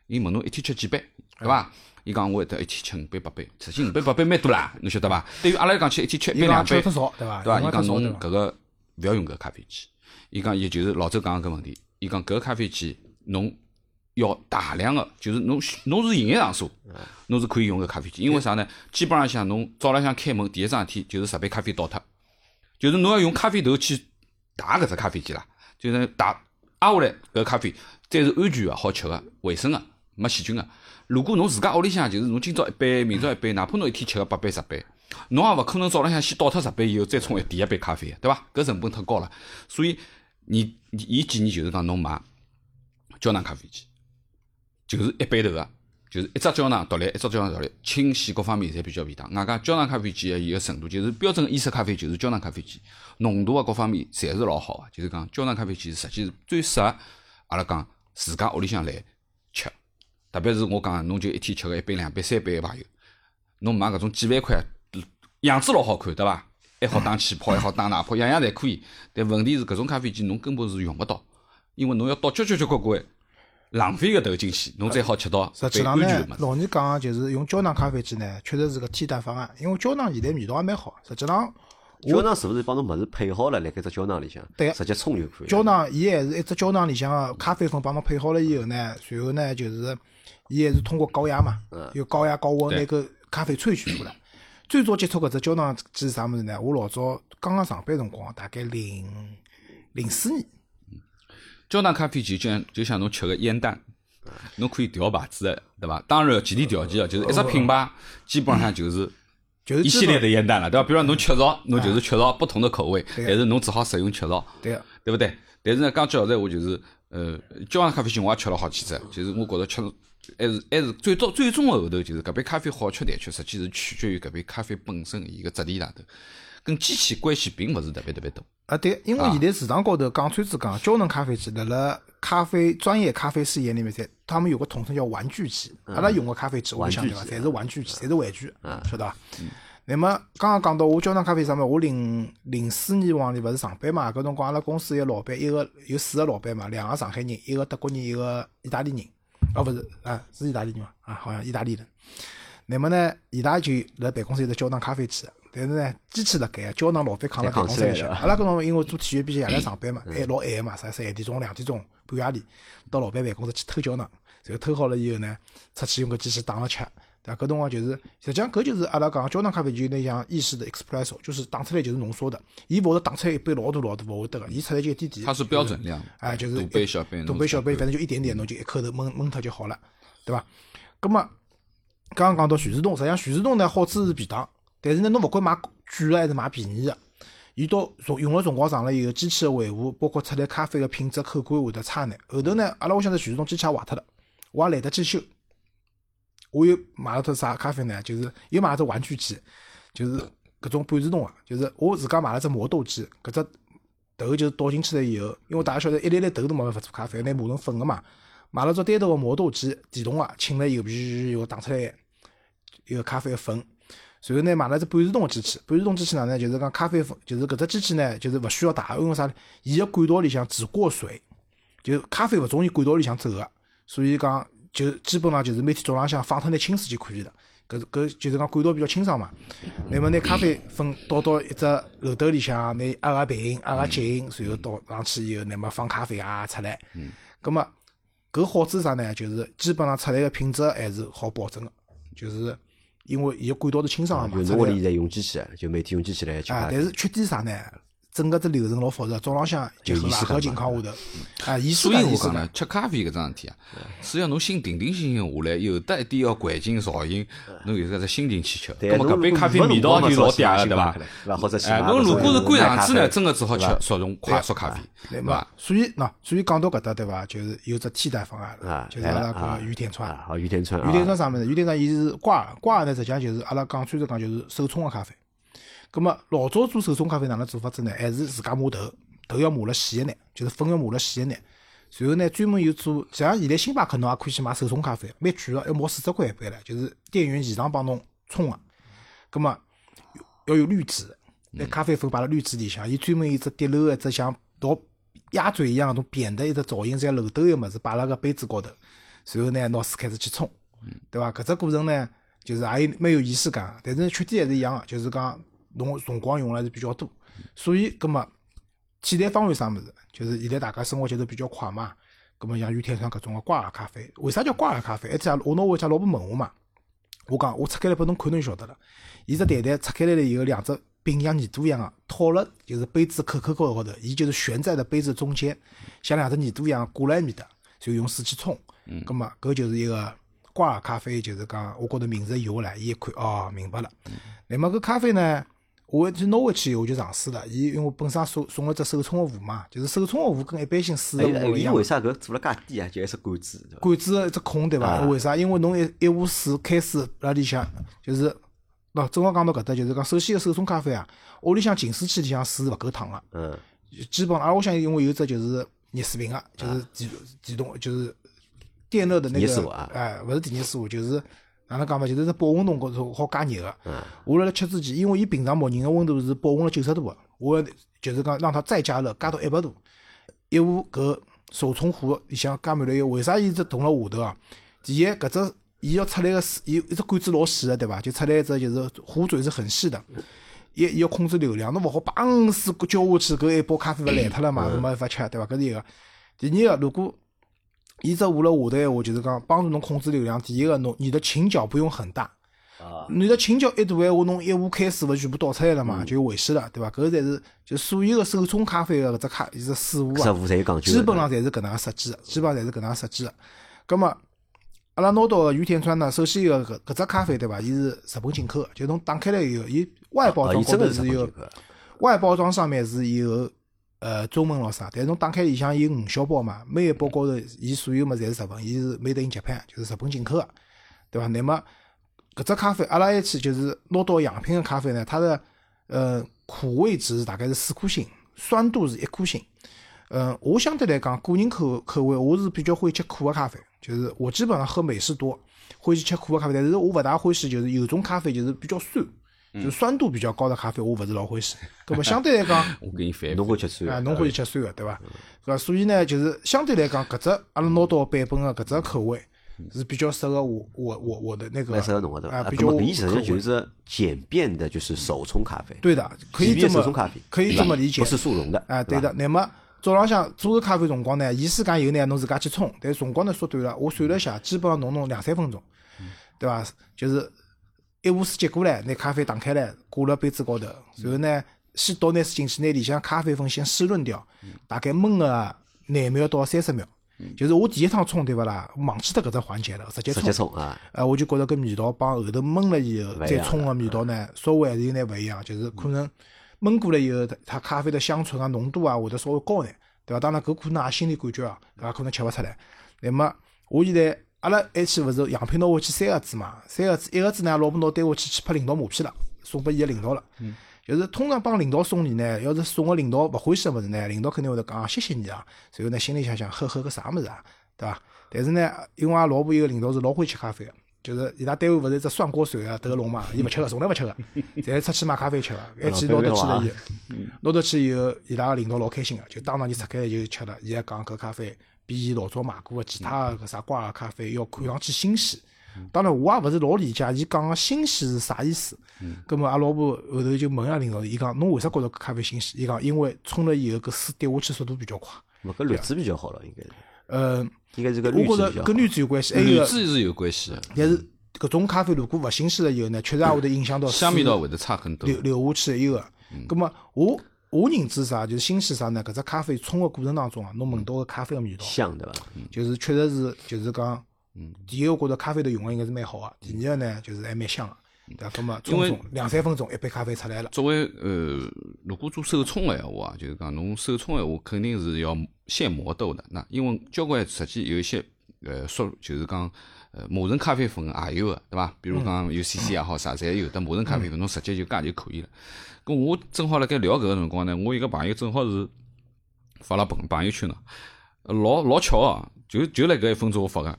伊问侬一天吃几杯，对伐？伊讲我会得一天吃五杯八杯，实际五杯八杯蛮多啦，侬晓得伐？对于阿拉来讲吃一天吃一杯两杯对伐？对伐？伊讲侬搿个勿要用搿咖啡机，伊讲伊就是老周讲个搿问题，伊讲搿咖啡机侬要大量个，就是侬侬是营业场所，侬是可以用搿咖啡机，因为啥呢？基本浪向侬早浪向开门第一桩事体就是十杯咖啡倒脱，就是侬要用咖啡豆去打搿只咖啡机啦，就是打压下来搿咖啡再是安全个、好吃个、卫生个、没细菌个。如果侬自家屋里向就是侬今朝一杯，明朝一杯，哪怕侬一天吃个八杯十杯，侬也勿可能早浪向先倒脱十杯以后再冲一第一杯咖啡，对伐？搿成本太高了，所以你伊建议就是讲侬买胶囊咖啡机，就是一杯头个，就是一只胶囊独立，一只胶囊独立，清洗各方面侪比较便当。外加胶囊咖啡机个伊个程度，就是标准意式咖啡就是胶囊咖啡机，浓度啊各方面侪是老好个。就是讲胶囊咖啡机实际是最适合阿拉讲自家屋里向来吃，特别是我讲侬就一天吃个一杯、两杯、三杯个朋友，侬买搿种几万块，样子老好看，对伐？还好打气泡，还好打奶泡，样样侪可以。但问题是搿种咖啡机侬根本是用勿到，因为侬要倒交交交关关浪费个投进去，侬再好吃到最实际上呢。老倪讲，就是用胶囊咖啡机呢，确实是个替代方案，因为胶囊现在味道还蛮好。实际上，胶囊是勿是帮侬物事配好了，辣盖只胶囊里向，对直接冲就可以。胶囊伊还是一只胶囊里向个咖啡粉帮侬配好了以后呢，随后呢就是伊还是通过高压嘛，有高压高温对拿个咖啡萃取出来。最早接触搿只胶囊机是啥物事呢？我老早刚刚上班辰光，大概零零四年，胶囊咖啡机就像就像侬吃个烟弹，侬可以调牌子的，对伐？当然前提条件啊，就是一只品牌基本上就是就是一系列本的烟弹了，对伐？比如讲侬雀巢，侬就是雀巢不同的口味，但是侬只好食用雀巢，对个。对不对？但是呢，讲实话，就是呃，胶囊咖啡机我也吃了好几只，就是我觉着吃还是还是最终最终的后头，就是搿杯咖啡好吃难吃，实际是取决于搿杯咖啡本身伊个质地上头，跟机器关系并勿是特别特别大。啊，对，因为现在市场高头讲穿子讲，胶囊咖啡机辣辣咖啡专业咖啡师眼里面，侪他们有个统称叫玩具机。阿拉用个咖啡机，我想对伐，侪是玩具机，侪是玩具，晓得伐？那么刚刚讲到我胶囊咖啡上面，我零零四年往里勿是上班嘛，搿辰光阿拉公司一个老板，一个有四个老板嘛，两个上海人，一个德国人，一个意大利人。哦，勿是啊，是意大利人嘛？啊，好像意大利人。那么呢，伊拉就辣办公室有只胶囊咖啡机，但是呢，机器辣盖，胶囊老板扛辣办公室里向。阿拉搿辰光因为做体育比赛夜来上班嘛，还老晚个嘛，啥十一点钟、两点钟、半夜里到老板办公室去偷胶囊，然后偷好了以后呢，出去用个机器打了吃。对伐？搿辰光就是，实际上搿就是阿拉讲胶囊咖啡就有点像意式的 espresso，就是打出来就是浓缩的，伊勿会得打出来一杯老大老大，勿会得个，伊出来就一点点。它是标准量，哎，就是大杯小杯，大杯小杯，反正就一点点，侬就一口头闷闷脱就好了，对伐？葛么刚刚讲到徐氏洞，实际上徐氏洞呢好处是便当，但是呢侬勿管买贵个还是买便宜的，伊到从用了辰光长了以后，机器个维护，包括出来咖啡个品质口感会得差眼。后头呢，阿拉屋里向只徐氏洞机器也坏脱了，我也懒得去修。我又买了只啥咖啡呢？就是又买了只玩具机，就是搿种半自动个，就是我自家买了只磨豆机，搿只头就是倒进去了以后，因为大家晓得一粒粒豆都没办法做咖啡，拿磨成粉个嘛。买了只单独个磨豆机，电动个，浸了以后，噗又打出来一个咖啡粉。然后呢，买了只半自动个机器，半自动机器哪能？就是讲咖啡粉，就是搿只机器呢，就是勿需要打，因为啥呢？伊个管道里向只过水，就咖啡勿从伊管道里向走个，所以讲就基本上就是每天早浪向放脱眼清水就可以了。搿搿就是讲管道比较清爽嘛。那么拿咖啡粉倒到一只漏斗里向，拿压压平、压压紧，然后倒上去以后，那么放咖啡啊出来。嗯。葛么搿好处是啥呢？就是基本上出来个品质还是好保证个，就是因为伊个管道是清爽个嘛。就侬屋里在用机器，就每天用机器来吃啊，但是缺点啥呢？整个只流程老复杂，早浪向结合拉合情况下头，啊，仪式所以我讲呢，吃咖啡搿桩事体啊，是要侬心定定心心下来，有得一点要环境噪音，侬有搿只心情去吃。对葛么搿杯咖啡味道就老嗲个，对伐？哎，侬如果是关上去呢，真个只好吃速溶快速咖啡，对伐？？所以喏，所以讲到搿搭对伐？就是有只替代方案就是阿拉啊个玉田川。啊，好，玉田村啊，玉田川啥物事？玉田川伊是挂耳，挂耳呢，实际上就是阿拉讲穿着讲就是手冲个咖啡。葛么老早做手冲咖啡哪能做法子呢？还是自家磨豆，豆要磨了细一眼，就是粉要磨了细一眼。然后呢，专门有做，像现在星巴克侬也可以去买手冲咖啡，蛮贵个，要毛四十块一杯唻，就是店员现场帮侬冲个。葛么要有滤纸，那咖啡粉摆辣滤纸里向，伊专门有一只滴漏个一只像倒鸭嘴一样搿种扁的一只造型，像漏斗个物事摆辣个杯子高头，然后呢拿水开始去冲，对伐？搿只过程呢，就是也有蛮有仪式感，但是缺点还是一样个，就是讲侬辰光用了还是比较多，所以葛么替代方案啥物事？就是现在大家生活节奏比较快嘛，葛么像雨天上搿种个挂耳咖啡，为啥叫挂耳咖啡？一天我拿我家老婆问我嘛，我讲我拆开来拨侬看侬就晓得了。伊只袋袋拆开来了以后，两只柄像耳朵一样个套了，就是杯子口口高高头，伊就是悬在的杯子中间，像两只耳朵一样挂辣埃面搭，就用水去冲。嗯，葛么搿就是一个挂耳咖啡，就是讲我觉着名字有了，伊一看哦，明白了。那么搿咖啡呢？我去拿回去以后我就尝试了，伊因为我本身送送了只手冲个壶嘛，就是手冲个壶跟一般性水个哎，壶一样伊为。啥搿做了介低啊？就一只管子，管子个一只孔对伐？啊为啥？因为侬一一壶水开水辣里向，就是喏，正好讲到搿搭，就是讲首先个手冲咖啡啊，屋里向净水器里向水是勿够烫个，嗯，基本上，而我想因为有只就是热水瓶个，就是电电动就是电热的那个哎，勿是电热水壶，就是哪能讲嘛，就是在保温桶高头好加热个。嗯我辣辣吃之前，因为伊平常默认个温度是保温了九十度个，我就是讲让它再加热，加到一百度，一壶搿手冲壶里向加满了油，为啥伊只动辣下头啊？第一，搿只伊要出来个水，伊一只管子老细个，对伐？就出来一只就是壶嘴是很细的，伊伊要控制流量，侬勿好砰水浇下去，搿一包咖啡勿烂脱了嘛，搿没法吃，对伐？搿是一个。第二个，如果伊只壶辣下头闲话，就是讲帮助侬控制流量。第一个，侬你的倾角不用很大。啊，你的倾角一大闲话，侬一壶开水勿全部倒出来了嘛，就有危险了，对伐？搿才是就所有个手冲咖啡个搿只咖，伊只水壶啊，师傅侪有讲究的。基本上侪是搿能介设计的，基本上侪是搿能介设计的。葛么，阿拉拿到个雨田川呢，首先一个搿搿只咖啡对伐？伊是日本进口个，就侬打开来以后，伊外包啊，装高头是有外包装上面是有呃中文咯啥，但是侬打开里向有五小包嘛，每一包高头伊所有物侪是日文，伊是 made in Japan，就是日本进口个，对伐？那么搿只咖啡阿拉一去就是拿到样品个咖啡呢，它的呃苦味值大概是四颗星，酸度是一颗星。嗯，我相对来讲，个人口口味，我是比较欢喜吃苦个咖啡，就是我基本上喝美式多，欢喜吃苦个咖啡，但是我勿大欢喜就是有种咖啡就是比较酸，就是酸度比较高的咖啡，我勿是老欢喜。那么相对来讲，我给你反侬复啊，会吃酸的，侬欢喜吃酸个对伐？搿伐？所以呢，就是相对来讲，搿只阿拉拿到版本个搿只口味是比较适合我我我我的那个蛮适合侬个对伐？啊，比较啊那么搿意思口味上就是简便的，就是手冲咖啡，对的，可以这么手冲咖啡，可以这么理解不是速溶的啊，对的。那么早浪向做个咖啡辰光呢，仪式感有呢，侬自家去冲，但是辰光呢缩短了。我算了一下，基本上侬弄两三分钟，对伐？就是一壶水接过来，拿咖啡打开来，挂辣杯子高头，然后呢，先倒拿水进去，拿里向咖啡粉先湿润掉，大概焖个廿秒到三十秒。就是我第一趟冲对勿啦，忘记脱搿只环节了，直接直冲接冲啊，呃，我就觉着搿味道帮后头焖了以后再冲个味道呢，稍微还是有眼勿一样，就是可能焖过了以后，它咖啡的香醇啊、浓度啊会得稍微高眼，对伐？当然搿可能也心理感觉啊，也可能吃勿出来。那么我现在阿拉埃去勿是样品拿回去三个子嘛，三个子一个子呢，老婆拿带下去去拍领导马屁了，送拨伊个领导了。就是通常帮领导送礼呢，要是送个领导勿欢喜个物事呢，领导肯定会得讲啊谢谢你啊，然后呢心里想想呵呵个啥物事啊，对伐？但是呢，因为阿拉老婆有个领导是老欢喜吃咖啡个，就是伊拉单位勿是一只涮锅水啊，德龙嘛，伊勿吃个，从来勿吃个，侪出去买咖啡吃个，一记拿得去了以后，拿得去以后，伊拉个领导老开心个，就当场就拆开来就吃了。伊还讲搿咖啡比老早买过个其他个啥瓜个咖啡要看上去新鲜。当然，我也勿是老理解伊讲个新鲜是啥意思。葛末阿拉老婆后头就问下领导，伊讲侬为啥觉着搿咖啡新鲜？伊讲因为冲了以后搿水滴下去速度比较快。勿搿滤纸比较好了，应该是，呃，应该是跟。滤纸有关系，还有滤一个，纸是有关系的，但是搿种咖啡如果勿新鲜了以后呢，确实也会得影响到香味道会得差很多。流流下去一个。葛末我我认知啥，就是新鲜啥呢？搿只咖啡冲个过程当中啊，侬闻到个咖啡个味道，香对伐？就是确实是就是讲，第一个觉着咖啡头用个应该是蛮好个，第二个呢就是还蛮香个，对伐？葛末因为冲冲两三分钟一杯咖啡出来了。作为呃，如果做手冲个闲话啊，就是讲侬手冲个闲话，肯定是要现磨豆的。那因为交关实际有一些呃说，就是讲呃磨成咖啡粉也有个，对伐？比如讲有 CC 也好啥，侪有的磨成咖啡粉，侬直接就加就可以了。咁我正好辣盖聊搿个辰光呢，我一个朋友正好是发了朋朋友圈呢，老老巧啊，就就辣搿一分钟发个，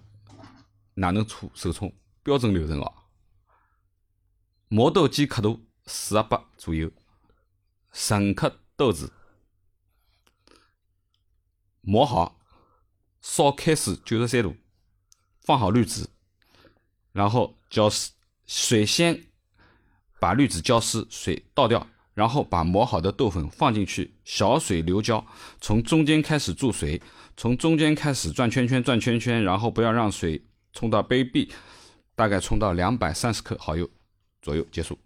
哪能搓手冲标准流程哦。磨豆机刻度四十八左右，纯刻豆子，磨好，烧开水九十三度，放好滤纸，然后浇湿，水先把滤纸浇湿，水倒掉，然后把磨好的豆粉放进去，小水流浇，从中间开始注水，从中间开始转圈圈转圈圈，然后不要让水冲到杯壁，大概冲到两百三十克蚝油左右结束。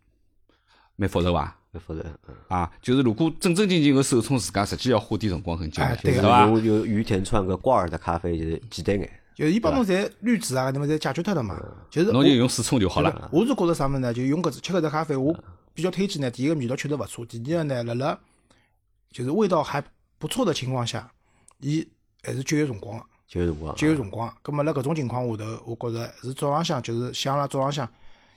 蛮复杂伐？蛮复杂，嗯啊，就是如果正正经经个手冲自家，实际要花点辰光很久对就是对伐？用有雨田川个挂耳的咖啡就是简单眼，就是伊帮侬侪滤纸啊，那么侪解决脱了嘛。就是侬就用水冲就好了。我是觉着啥物事呢？就用搿只吃搿只咖啡，我比较推荐呢。第一个味道确实勿错，第二个呢，辣辣就是味道还不错的情况下，伊还是节约辰光个。节约辰光。节约辰光。咁么辣搿种情况下头，我觉着是早浪向就是像阿拉早浪向，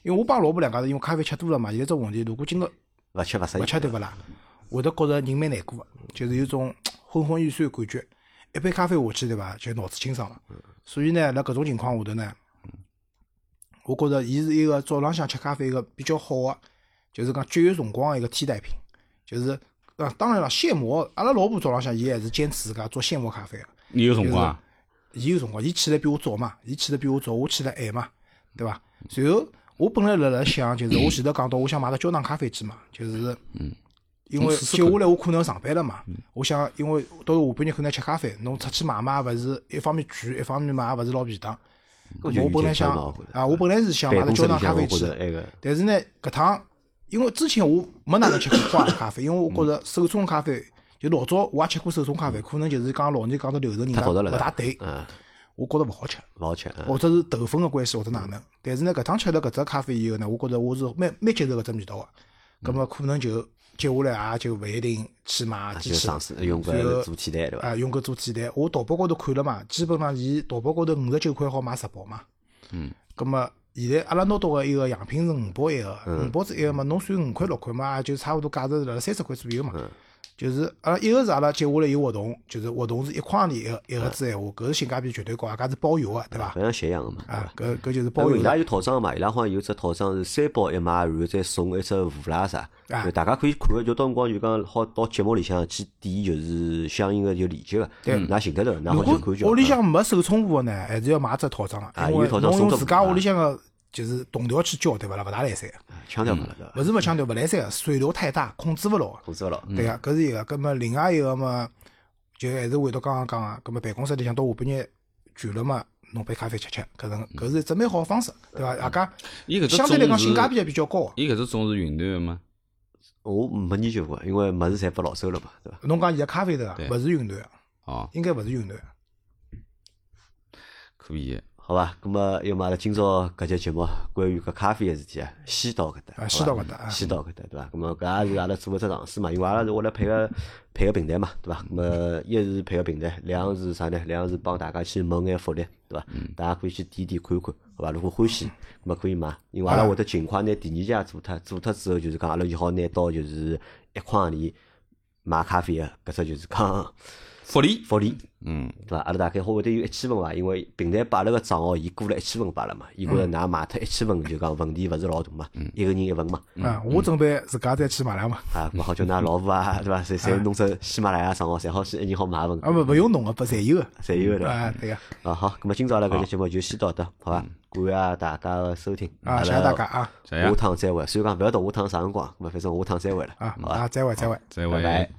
因为我帮老婆两家头因为咖啡吃多了嘛，有一只问题，如果今朝勿吃勿适勿。吃对勿啦，会得觉着人蛮难过个，就是有种 昏昏欲睡个感觉。一杯咖啡下去对伐，就脑子清爽了。所以呢，辣搿种情况下头呢，我觉着伊是一个早浪向吃咖啡一个比较好个，就是讲节约辰光个一个替代品。就是啊，当然了，现磨，阿拉老婆早浪向伊还是坚持自家做现磨咖啡个。你有辰光啊？伊有辰光，伊起来比我早嘛，伊起来比我早，我起来晚嘛，对伐？随后我本来辣辣想，就是我前头讲到，我想买个胶囊咖啡机嘛，就是嗯，因为接下来我可能上班了嘛，我想，因为到下半日可能吃咖啡，侬出去买嘛，勿是一方面贵，一方面嘛也勿是老便当。我本来想啊，我本来是想买个焦办公室里糖咖啡机但是呢，搿趟因为之前我没哪能吃过花咖啡，因为我觉着手冲咖啡就老早我也吃过手冲咖啡，可能就是讲老年讲到流程人家太复杂了勿大对，嗯，我觉着勿好吃。勿好吃，嗯或者是豆粉个关系，或者哪能。但是呢，搿趟吃了搿只咖啡以后呢，我觉着我是蛮蛮接受搿只味道个。葛么可能就接下来也就勿一定去买机器了就尝试用随后搿做替代对伐？啊，用搿做替代。我淘宝高头看了嘛，基本上伊淘宝高头五十九块好买十包嘛。嗯。葛末现在阿拉拿到个一个样品是五包一个，嗯五包子一个嘛，侬算五块六块嘛，也就差勿多价值是辣辣三十块左右嘛。嗯就是阿拉一个是阿拉接下来有活动，就是活动是一块钿一个一个子闲话，搿是性价比绝对高，啊，搿是包邮个，对伐？好像斜阳个嘛，对啊？，搿搿就是包邮伊拉有套装嘛，伊拉好像有只套装是三包一买，然后再送一只壶啦啥，啊大家可以看个，就到辰光就讲好到节目里向去点，就是相应个就链接个，对㑚寻得着，㑚如好去看就屋里向没手冲壶个呢，还是要买只套装个，因为啊有套装侬用自家屋里向个就是同调去交，对勿啦？勿大来三个，腔调嘛了对伐？勿是勿强调勿来三个，水流太大，控制勿牢。控制勿牢。对个，搿是一个。葛么另外一个嘛，就还是回到刚刚讲个，葛末办公室里向到下半日倦了嘛，弄杯咖啡吃吃，搿能搿是一只蛮好个方式，对伐？大家伊搿只相对来讲性价比也比较高个。伊搿只种是云南个吗？我没研究过，因为物事侪拨老手了嘛，对伐？侬讲伊个咖啡头啊，勿是云南个，哦，应该勿是云南个。可以。好伐？咁么，要么阿拉今朝搿节节目关于搿咖啡个事体啊，先到搿搭，先到搿搭啊先到搿搭，对伐？咁么搿也是阿拉做个只尝试嘛，因为阿拉是为了配合配个平台嘛，对伐？咁么一是配合平台，两是啥呢？两是帮大家去谋眼福利，对伐？大家可以去点点看看，好伐？如果欢喜，咁么可以买，因为阿拉会得尽快拿第二家做脱，做脱之后就是讲阿拉就好拿到就是一筐钿买咖啡个搿只就是讲福利，福利。嗯，对伐？阿拉大概好会得有一千份伐，因为平台拨阿拉个账号，伊过了一千份拨阿拉嘛，伊觉着㑚买脱一千份就讲问题勿是老大嘛，一个人一份嘛，啊，我准备自家再去买两嘛。啊，咁好叫㑚老婆啊，对伐？侪侪弄只喜马拉雅账号，侪好去一人好买一份，啊，勿勿用弄个，不侪有个。侪有个对伐？啊，对个。啊好，咁么今朝阿拉搿节节目就先到这，好伐？感谢大家个收听，啊，谢谢大家啊下趟再会。虽然讲勿晓得下趟啥辰光，咁么反正下趟再会了，啊好伐？啊，再会再会。再会。